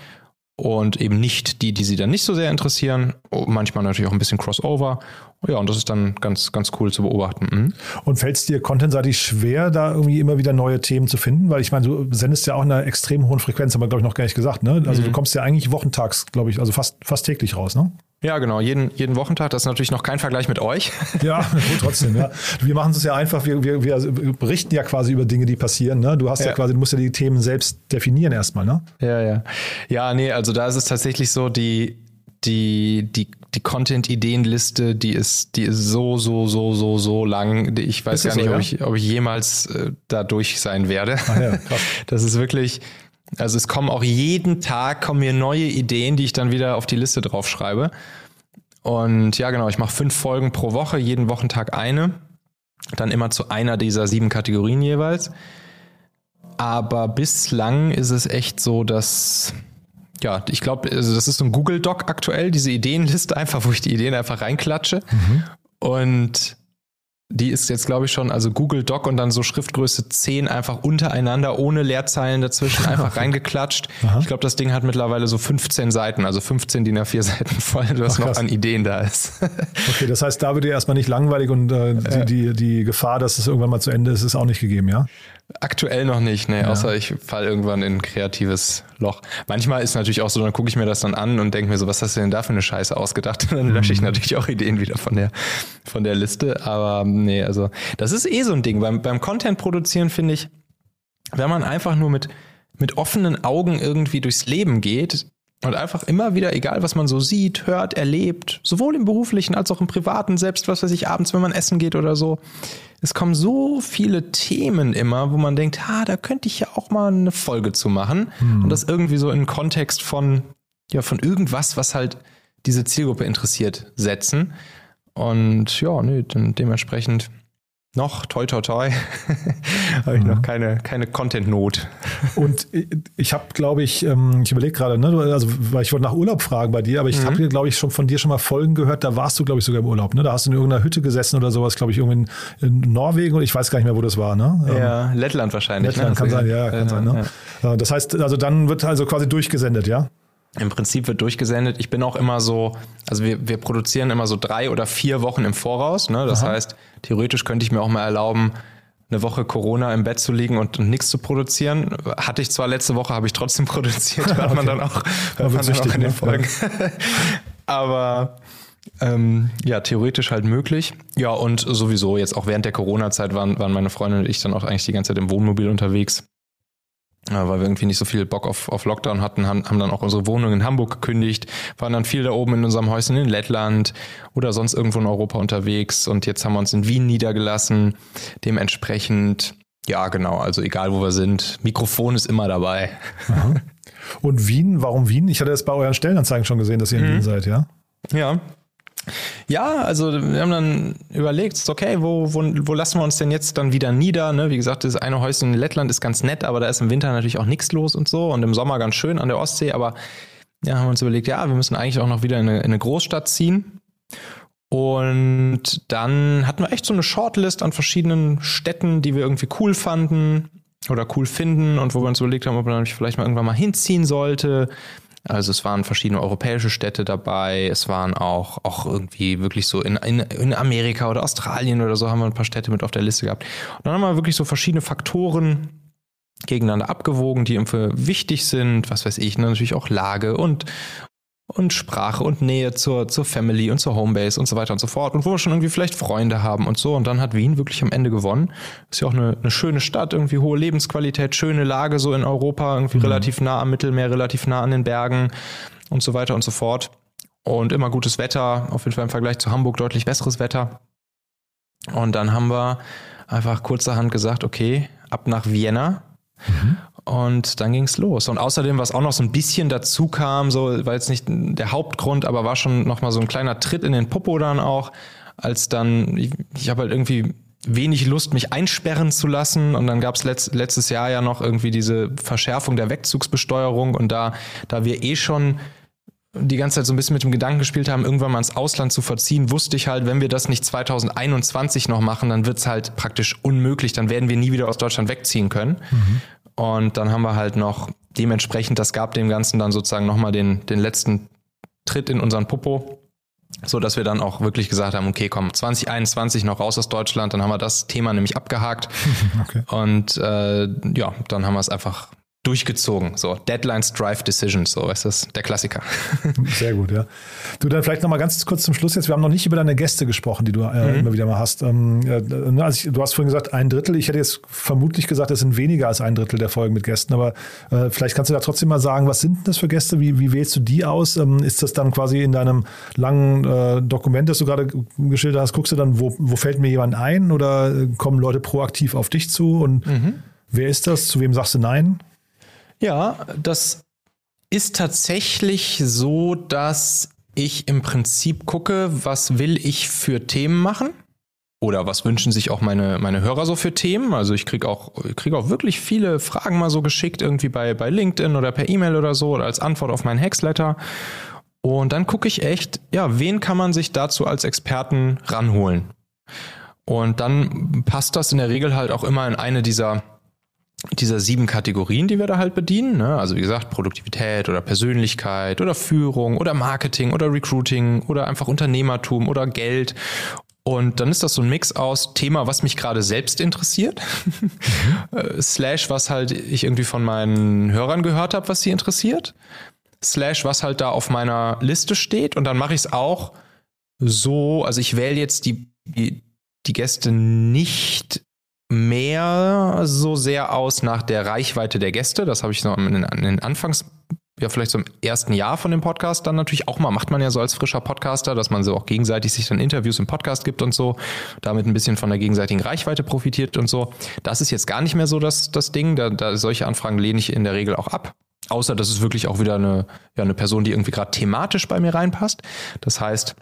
und eben nicht die, die sie dann nicht so sehr interessieren. Oh, manchmal natürlich auch ein bisschen Crossover. Ja, und das ist dann ganz, ganz cool zu beobachten. Mhm. Und fällt es dir contentseitig schwer, da irgendwie immer wieder neue Themen zu finden? Weil ich meine, du sendest ja auch in einer extrem hohen Frequenz, haben wir, glaube ich, noch gar nicht gesagt. Ne? Also mhm. du kommst ja eigentlich wochentags, glaube ich, also fast, fast täglich raus, ne? Ja, genau, jeden, jeden Wochentag. Das ist natürlich noch kein Vergleich mit euch. Ja, gut, trotzdem, ja. Wir machen es ja einfach, wir, wir, wir berichten ja quasi über Dinge, die passieren. Ne? Du hast ja. ja quasi, du musst ja die Themen selbst definieren erstmal, ne? Ja, ja. Ja, nee, also da ist es tatsächlich so, die, die, die, die Content-Ideenliste, die ist, die ist so, so, so, so, so lang. Ich weiß gar nicht, so, ja? ob, ich, ob ich jemals äh, da durch sein werde. Ah, ja, krass. Das ist wirklich, also es kommen auch jeden Tag kommen mir neue Ideen, die ich dann wieder auf die Liste draufschreibe. Und ja, genau, ich mache fünf Folgen pro Woche, jeden Wochentag eine. Dann immer zu einer dieser sieben Kategorien jeweils. Aber bislang ist es echt so, dass, ja, ich glaube, also das ist so ein Google Doc aktuell, diese Ideenliste einfach, wo ich die Ideen einfach reinklatsche. Mhm. Und die ist jetzt, glaube ich, schon, also Google Doc und dann so Schriftgröße 10 einfach untereinander, ohne Leerzeilen dazwischen, einfach reingeklatscht. Aha. Ich glaube, das Ding hat mittlerweile so 15 Seiten, also 15 DIN A4 Seiten voll, was noch an Ideen da ist. okay, das heißt, da wird dir erstmal nicht langweilig und äh, die, die, die Gefahr, dass es irgendwann mal zu Ende ist, ist auch nicht gegeben, ja? Aktuell noch nicht, ne, ja. außer ich falle irgendwann in ein kreatives Loch. Manchmal ist natürlich auch so, dann gucke ich mir das dann an und denke mir so, was hast du denn da für eine Scheiße ausgedacht? Und dann lösche ich mhm. natürlich auch Ideen wieder von der, von der Liste. Aber nee, also das ist eh so ein Ding. Beim, beim Content produzieren finde ich, wenn man einfach nur mit, mit offenen Augen irgendwie durchs Leben geht und einfach immer wieder, egal was man so sieht, hört, erlebt, sowohl im beruflichen als auch im privaten, selbst was weiß ich, abends, wenn man essen geht oder so, es kommen so viele Themen immer, wo man denkt, ha, da könnte ich ja auch mal eine Folge zu machen und das irgendwie so in Kontext von, ja, von irgendwas, was halt diese Zielgruppe interessiert, setzen. Und ja, nee, dann dementsprechend noch, toi, toi, toi, habe ich noch keine, keine Content-Not. Und ich habe, glaube ich, ähm, ich überlege gerade, ne, also weil ich wollte nach Urlaub fragen bei dir, aber ich habe, glaube ich, schon von dir schon mal Folgen gehört, da warst du, glaube ich, sogar im Urlaub. Ne? Da hast du in irgendeiner Hütte gesessen oder sowas, glaube ich, irgendwie in, in Norwegen und ich weiß gar nicht mehr, wo das war. Ne? Ähm, Ja, Lettland wahrscheinlich. Lettland ne? kann sein, ja, kann sein. Ne? Äh, Das heißt, also dann wird also quasi durchgesendet, ja? Im Prinzip wird durchgesendet. Ich bin auch immer so, also wir, wir produzieren immer so drei oder vier Wochen im Voraus. Ne? Das heißt, theoretisch könnte ich mir auch mal erlauben, eine Woche Corona im Bett zu liegen und nichts zu produzieren. Hatte ich zwar letzte Woche, habe ich trotzdem produziert, hört man dann auch, hört man dann auch in den ne? Folgen. Aber ähm, ja, theoretisch halt möglich. Ja, und sowieso jetzt auch während der Corona-Zeit waren, waren meine Freundin und ich dann auch eigentlich die ganze Zeit im Wohnmobil unterwegs. Weil wir irgendwie nicht so viel Bock auf, auf Lockdown hatten, haben, haben dann auch unsere Wohnung in Hamburg gekündigt, waren dann viel da oben in unserem Häuschen in Lettland oder sonst irgendwo in Europa unterwegs und jetzt haben wir uns in Wien niedergelassen. Dementsprechend, ja genau, also egal wo wir sind, Mikrofon ist immer dabei. Und Wien, warum Wien? Ich hatte das bei euren Stellenanzeigen schon gesehen, dass ihr in Wien seid, ja? Ja. Ja, also wir haben dann überlegt, okay, wo, wo, wo lassen wir uns denn jetzt dann wieder nieder? Ne? Wie gesagt, das eine Häuschen in Lettland ist ganz nett, aber da ist im Winter natürlich auch nichts los und so und im Sommer ganz schön an der Ostsee, aber ja, haben wir uns überlegt, ja, wir müssen eigentlich auch noch wieder in eine, in eine Großstadt ziehen. Und dann hatten wir echt so eine Shortlist an verschiedenen Städten, die wir irgendwie cool fanden oder cool finden und wo wir uns überlegt haben, ob man vielleicht mal irgendwann mal hinziehen sollte. Also es waren verschiedene europäische Städte dabei, es waren auch, auch irgendwie wirklich so in, in, in Amerika oder Australien oder so haben wir ein paar Städte mit auf der Liste gehabt. Und dann haben wir wirklich so verschiedene Faktoren gegeneinander abgewogen, die irgendwie wichtig sind, was weiß ich, ne? natürlich auch Lage und, und Sprache und Nähe zur, zur Family und zur Homebase und so weiter und so fort und wo wir schon irgendwie vielleicht Freunde haben und so. Und dann hat Wien wirklich am Ende gewonnen. Ist ja auch eine, eine schöne Stadt, irgendwie hohe Lebensqualität, schöne Lage so in Europa, irgendwie relativ nah am Mittelmeer, relativ nah an den Bergen und so weiter und so fort. Und immer gutes Wetter, auf jeden Fall im Vergleich zu Hamburg deutlich besseres Wetter. Und dann haben wir einfach kurzerhand gesagt, okay, ab nach Vienna. Und dann ging's los. Und außerdem, was auch noch so ein bisschen dazu kam, so war jetzt nicht der Hauptgrund, aber war schon noch mal so ein kleiner Tritt in den Popo dann auch, als dann, ich, ich habe halt irgendwie wenig Lust, mich einsperren zu lassen. Und dann gab's letzt, letztes Jahr ja noch irgendwie diese Verschärfung der Wegzugsbesteuerung. Und da, da wir eh schon die ganze Zeit so ein bisschen mit dem Gedanken gespielt haben, irgendwann mal ins Ausland zu verziehen, wusste ich halt, wenn wir das nicht 2021 noch machen, dann wird's halt praktisch unmöglich. Dann werden wir nie wieder aus Deutschland wegziehen können. Und dann haben wir halt noch dementsprechend, das gab dem Ganzen dann sozusagen nochmal den, den letzten Tritt in unseren Popo, so dass wir dann auch wirklich gesagt haben, okay, komm, 2021 noch raus aus Deutschland, dann haben wir das Thema nämlich abgehakt. Okay. Und äh, ja, dann haben wir es einfach durchgezogen. So, Deadlines drive decisions, so ist das der Klassiker. Sehr gut, ja. Du, dann vielleicht noch mal ganz kurz zum Schluss jetzt. Wir haben noch nicht über deine Gäste gesprochen, die du äh, immer wieder mal hast. Ähm, äh, also ich, du hast vorhin gesagt, ein Drittel. Ich hätte jetzt vermutlich gesagt, es sind weniger als ein Drittel der Folgen mit Gästen. Aber äh, vielleicht kannst du da trotzdem mal sagen, was sind denn das für Gäste? Wie, wie wählst du die aus? Ähm, ist das dann quasi in deinem langen äh, Dokument, das du gerade geschildert hast, guckst du dann, wo, wo fällt mir jemand ein? Oder äh, kommen Leute proaktiv auf dich zu? Und wer ist das? Zu wem sagst du nein? Ja, das ist tatsächlich so, dass ich im Prinzip gucke, was will ich für Themen machen? Oder was wünschen sich auch meine, meine Hörer so für Themen? Also ich kriege auch, krieg auch wirklich viele Fragen mal so geschickt, irgendwie bei, bei LinkedIn oder per E-Mail oder so, oder als Antwort auf meinen Hexletter. Und dann gucke ich echt, ja, wen kann man sich dazu als Experten ranholen? Und dann passt das in der Regel halt auch immer in eine dieser dieser sieben Kategorien, die wir da halt bedienen. Ne? Also wie gesagt, Produktivität oder Persönlichkeit oder Führung oder Marketing oder Recruiting oder einfach Unternehmertum oder Geld. Und dann ist das so ein Mix aus Thema, was mich gerade selbst interessiert, slash, was halt ich irgendwie von meinen Hörern gehört habe, was sie interessiert, slash, was halt da auf meiner Liste steht. Und dann mache ich es auch so, also ich wähle jetzt die, die die Gäste nicht mehr so sehr aus nach der Reichweite der Gäste. Das habe ich so in den, Anfangs, ja, vielleicht so im ersten Jahr von dem Podcast dann natürlich auch mal, macht man ja so als frischer Podcaster, dass man so auch gegenseitig sich dann Interviews im Podcast gibt und so, damit ein bisschen von der gegenseitigen Reichweite profitiert und so. Das ist jetzt gar nicht mehr so das, das Ding. Da, da solche Anfragen lehne ich in der Regel auch ab. Außer das ist wirklich auch wieder eine, ja, eine Person, die irgendwie gerade thematisch bei mir reinpasst. Das heißt,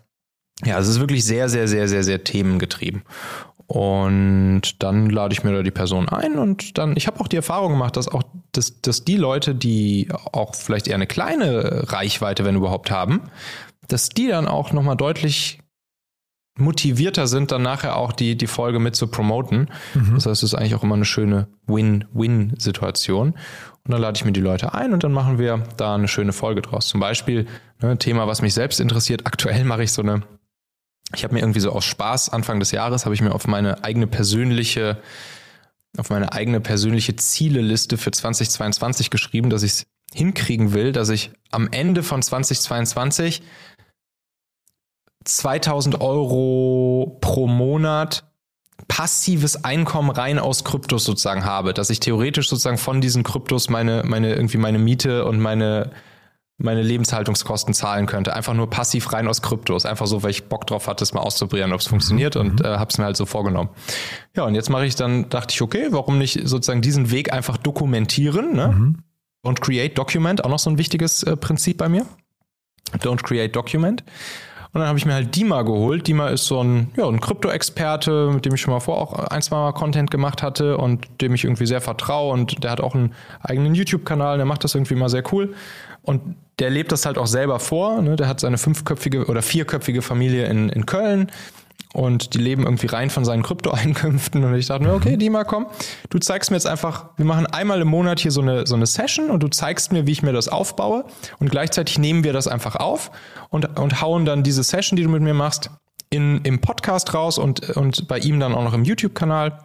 ja, es ist wirklich sehr, sehr, sehr, sehr, sehr themengetrieben. Und dann lade ich mir da die Person ein und dann, ich habe auch die Erfahrung gemacht, dass auch, dass, dass die Leute, die auch vielleicht eher eine kleine Reichweite, wenn überhaupt haben, dass die dann auch nochmal deutlich motivierter sind, dann nachher auch die, die Folge mit zu promoten. Mhm. Das heißt, es ist eigentlich auch immer eine schöne Win-Win-Situation. Und dann lade ich mir die Leute ein und dann machen wir da eine schöne Folge draus. Zum Beispiel ne, ein Thema, was mich selbst interessiert. Aktuell mache ich so eine ich habe mir irgendwie so aus Spaß Anfang des Jahres habe ich mir auf meine eigene persönliche auf meine eigene persönliche Zieleliste für 2022 geschrieben, dass ich es hinkriegen will, dass ich am Ende von 2022 2000 Euro pro Monat passives Einkommen rein aus Kryptos sozusagen habe, dass ich theoretisch sozusagen von diesen Kryptos meine, meine, irgendwie meine Miete und meine, meine Lebenshaltungskosten zahlen könnte. Einfach nur passiv rein aus Kryptos. Einfach so, weil ich Bock drauf hatte, es mal auszuprobieren, ob es funktioniert und mhm. äh, habe es mir halt so vorgenommen. Ja, und jetzt mache ich dann, dachte ich, okay, warum nicht sozusagen diesen Weg einfach dokumentieren? Ne? Mhm. Und Create Document, auch noch so ein wichtiges äh, Prinzip bei mir. Don't Create Document. Und dann habe ich mir halt Dima geholt. Dima ist so ein, ja, ein Krypto-Experte, mit dem ich schon mal vor auch ein, zwei Mal Content gemacht hatte und dem ich irgendwie sehr vertraue. Und der hat auch einen eigenen YouTube-Kanal, der macht das irgendwie mal sehr cool. Und der lebt das halt auch selber vor. Ne? Der hat seine fünfköpfige oder vierköpfige Familie in, in Köln und die leben irgendwie rein von seinen Kryptoeinkünften. Und ich dachte mir, okay, Dima, komm, du zeigst mir jetzt einfach, wir machen einmal im Monat hier so eine, so eine Session und du zeigst mir, wie ich mir das aufbaue. Und gleichzeitig nehmen wir das einfach auf und, und hauen dann diese Session, die du mit mir machst, in, im Podcast raus und, und bei ihm dann auch noch im YouTube-Kanal.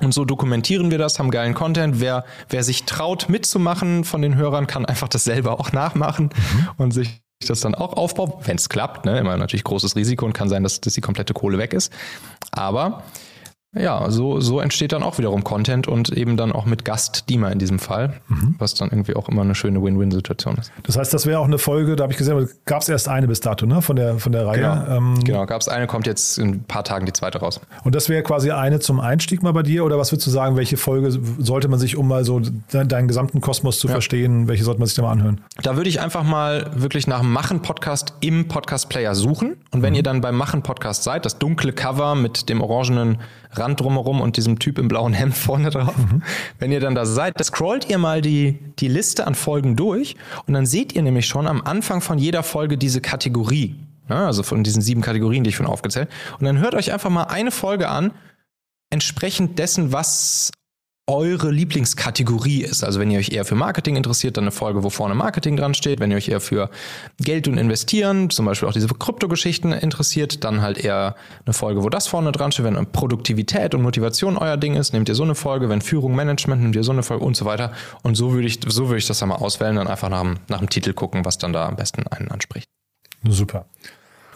Und so dokumentieren wir das, haben geilen Content. Wer, wer sich traut mitzumachen von den Hörern, kann einfach das selber auch nachmachen mhm. und sich das dann auch aufbaut, wenn es klappt. Ne? Immer natürlich großes Risiko und kann sein, dass, dass die komplette Kohle weg ist. Aber ja, so, so entsteht dann auch wiederum Content und eben dann auch mit Gast Dima in diesem Fall, mhm. was dann irgendwie auch immer eine schöne Win-Win-Situation ist. Das heißt, das wäre auch eine Folge, da habe ich gesehen, gab es erst eine bis dato, ne, von der, von der Reihe. Genau, ähm, genau gab es eine, kommt jetzt in ein paar Tagen die zweite raus. Und das wäre quasi eine zum Einstieg mal bei dir oder was würdest du sagen, welche Folge sollte man sich, um mal so deinen gesamten Kosmos zu ja. verstehen, welche sollte man sich da mal anhören? Da würde ich einfach mal wirklich nach Machen-Podcast im Podcast-Player suchen und wenn mhm. ihr dann beim Machen-Podcast seid, das dunkle Cover mit dem orangenen Rand drumherum und diesem Typ im blauen Hemd vorne drauf. Mhm. Wenn ihr dann da seid, scrollt ihr mal die, die Liste an Folgen durch und dann seht ihr nämlich schon am Anfang von jeder Folge diese Kategorie. Ja, also von diesen sieben Kategorien, die ich schon aufgezählt. Und dann hört euch einfach mal eine Folge an, entsprechend dessen, was eure Lieblingskategorie ist. Also wenn ihr euch eher für Marketing interessiert, dann eine Folge, wo vorne Marketing dran steht. Wenn ihr euch eher für Geld und Investieren, zum Beispiel auch diese Kryptogeschichten interessiert, dann halt eher eine Folge, wo das vorne dran steht. Wenn Produktivität und Motivation euer Ding ist, nehmt ihr so eine Folge. Wenn Führung, Management, nehmt ihr so eine Folge und so weiter. Und so würde ich, so würde ich das dann mal auswählen, dann einfach nach nach dem Titel gucken, was dann da am besten einen anspricht. Super.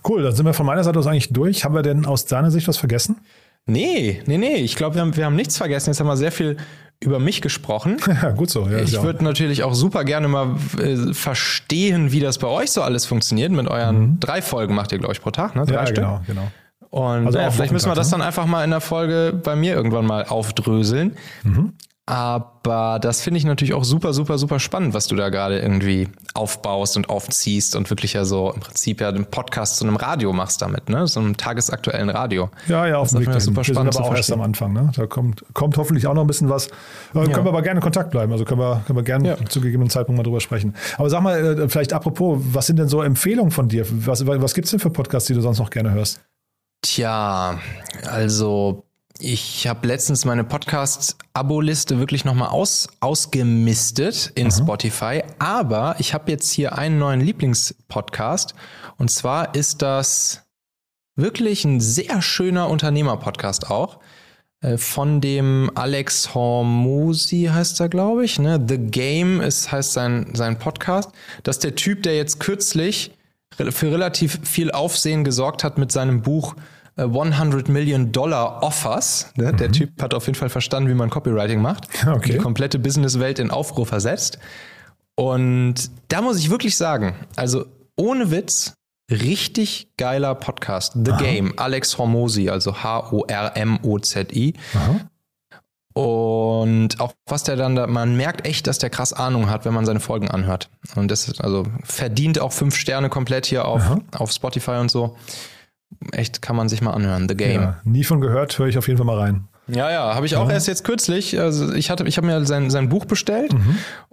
Cool, dann sind wir von meiner Seite aus eigentlich durch. Haben wir denn aus deiner Sicht was vergessen? Nee, nee, nee. Ich glaube, wir haben, wir haben nichts vergessen. Jetzt haben wir sehr viel über mich gesprochen. Ja, gut so. Ja, ich würde natürlich auch super gerne mal äh, verstehen, wie das bei euch so alles funktioniert. Mit euren mhm. drei Folgen macht ihr, glaube ich, pro Tag, ne? Drei ja, Stück. genau, genau. Und also ja, vielleicht müssen wir das ne? dann einfach mal in der Folge bei mir irgendwann mal aufdröseln. Mhm. Aber das finde ich natürlich auch super, super, super spannend, was du da gerade irgendwie aufbaust und aufziehst und wirklich ja so im Prinzip ja den Podcast zu einem Radio machst damit, ne? So einem tagesaktuellen Radio. Ja, ja, auf dem Weg das super spannend. Wir sind aber auch erst am Anfang, ne? Da kommt, kommt hoffentlich auch noch ein bisschen was. Äh, ja. Können wir aber gerne in Kontakt bleiben. Also können wir, können wir gerne ja. zu gegebenen Zeitpunkt mal drüber sprechen. Aber sag mal, äh, vielleicht apropos, was sind denn so Empfehlungen von dir? Was, was gibt es denn für Podcasts, die du sonst noch gerne hörst? Tja, also ich habe letztens meine Podcast-Abo-Liste wirklich nochmal aus, ausgemistet in mhm. Spotify, aber ich habe jetzt hier einen neuen Lieblingspodcast und zwar ist das wirklich ein sehr schöner Unternehmer-Podcast auch äh, von dem Alex Hormusi heißt er, glaube ich. Ne? The Game ist, heißt sein, sein Podcast. Das ist der Typ, der jetzt kürzlich für relativ viel Aufsehen gesorgt hat mit seinem Buch 100 Million Dollar Offers. Ne? Der Typ hat auf jeden Fall verstanden, wie man Copywriting macht. Okay. Die komplette Businesswelt in Aufruhr versetzt. Und da muss ich wirklich sagen, also ohne Witz, richtig geiler Podcast. The Game, Alex Hormozy, also H-O-R-M-O-Z-I. Und auch was der dann da, man merkt echt, dass der krass Ahnung hat, wenn man seine Folgen anhört. Und das ist also verdient auch fünf Sterne komplett hier auf, auf Spotify und so. Echt kann man sich mal anhören. The Game. Ja, nie von gehört, höre ich auf jeden Fall mal rein. Ja, ja, habe ich auch erst jetzt kürzlich. Also ich hatte, ich habe mir sein, sein Buch bestellt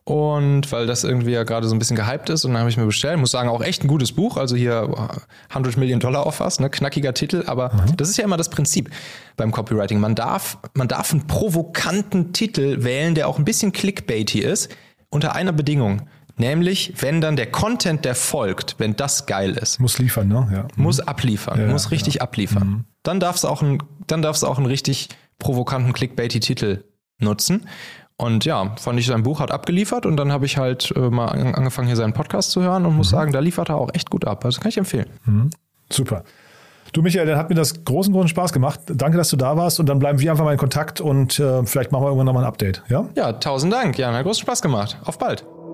und weil das irgendwie ja gerade so ein bisschen gehypt ist und dann habe ich mir bestellt. Muss sagen, auch echt ein gutes Buch. Also hier 100 Million Dollar Offers, ne, knackiger Titel. Aber das ist ja immer das Prinzip beim Copywriting. Man darf, man darf einen provokanten Titel wählen, der auch ein bisschen clickbaity ist, unter einer Bedingung. Nämlich, wenn dann der Content, der folgt, wenn das geil ist Muss liefern, ne? Ja. muss abliefern, Ja, muss richtig abliefern. Dann darf es auch ein, dann auch einen richtig provokanten clickbaity Titel nutzen. Und ja, fand ich sein Buch hat abgeliefert und dann habe ich halt äh, mal an- angefangen hier seinen Podcast zu hören und muss sagen, da liefert er auch echt gut ab. Also kann ich empfehlen. Super. Du, Michael, dann hat mir das großen, großen Spaß gemacht. Danke, dass du da warst und dann bleiben wir einfach mal in Kontakt und äh, vielleicht machen wir irgendwann nochmal ein Update. Ja? Ja, tausend Dank. Ja, hat großen Spaß gemacht. Auf bald.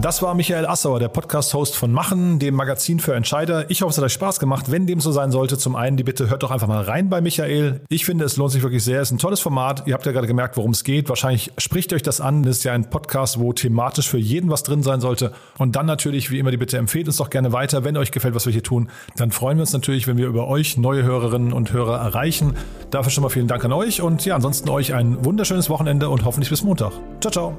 Das war Michael Assauer, der Podcast-Host von Machen, dem Magazin für Entscheider. Ich hoffe, es hat euch Spaß gemacht. Wenn dem so sein sollte, zum einen die Bitte, hört doch einfach mal rein bei Michael. Ich finde, es lohnt sich wirklich sehr. Es ist ein tolles Format. Ihr habt ja gerade gemerkt, worum es geht. Wahrscheinlich spricht euch das an. Das ist ja ein Podcast, wo thematisch für jeden was drin sein sollte. Und dann natürlich, wie immer, die Bitte, empfehlt uns doch gerne weiter. Wenn euch gefällt, was wir hier tun, dann freuen wir uns natürlich, wenn wir über euch neue Hörerinnen und Hörer erreichen. Dafür schon mal vielen Dank an euch. Und ja, ansonsten euch ein wunderschönes Wochenende und hoffentlich bis Montag. Ciao, ciao.